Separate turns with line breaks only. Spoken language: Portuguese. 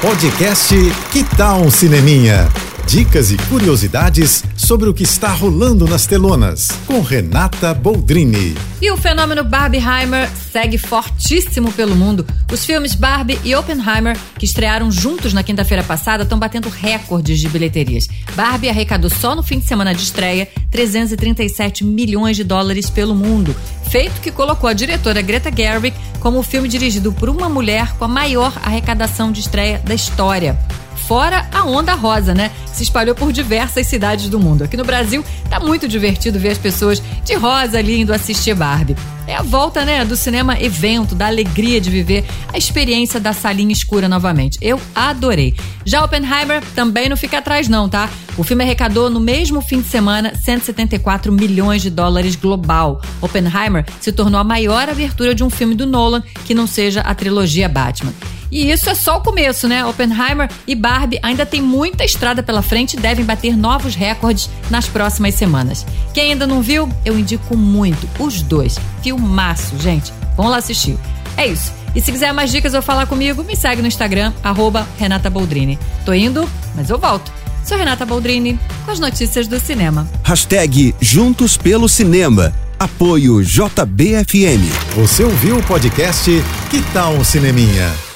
Podcast Que Tal um Cineminha? Dicas e curiosidades sobre o que está rolando nas telonas, com Renata Boldrini.
E o fenômeno Barbieheimer segue fortíssimo pelo mundo. Os filmes Barbie e Oppenheimer, que estrearam juntos na quinta-feira passada, estão batendo recordes de bilheterias. Barbie arrecadou só no fim de semana de estreia 337 milhões de dólares pelo mundo, feito que colocou a diretora Greta Gerwig como o filme dirigido por uma mulher com a maior arrecadação de estreia da história. Fora a onda rosa, né? Se espalhou por diversas cidades do mundo. Aqui no Brasil, tá muito divertido ver as pessoas de rosa ali indo assistir Barbie. É a volta, né, do cinema evento, da alegria de viver a experiência da salinha escura novamente. Eu adorei. Já Oppenheimer também não fica atrás não, tá? O filme arrecadou no mesmo fim de semana 174 milhões de dólares global. Oppenheimer se tornou a maior abertura de um filme do Nolan que não seja a trilogia Batman. E isso é só o começo, né? Oppenheimer e Barbie ainda tem muita estrada pela frente e devem bater novos recordes nas próximas semanas. Quem ainda não viu, eu indico muito os dois. Filmaço, gente. Vamos lá assistir. É isso. E se quiser mais dicas ou falar comigo, me segue no Instagram, arroba Renata Boldrini. Tô indo, mas eu volto. Sou Renata Boldrini, com as notícias do cinema.
Hashtag Juntos pelo Cinema. Apoio JBFM.
Você ouviu o podcast Que Tal um Cineminha?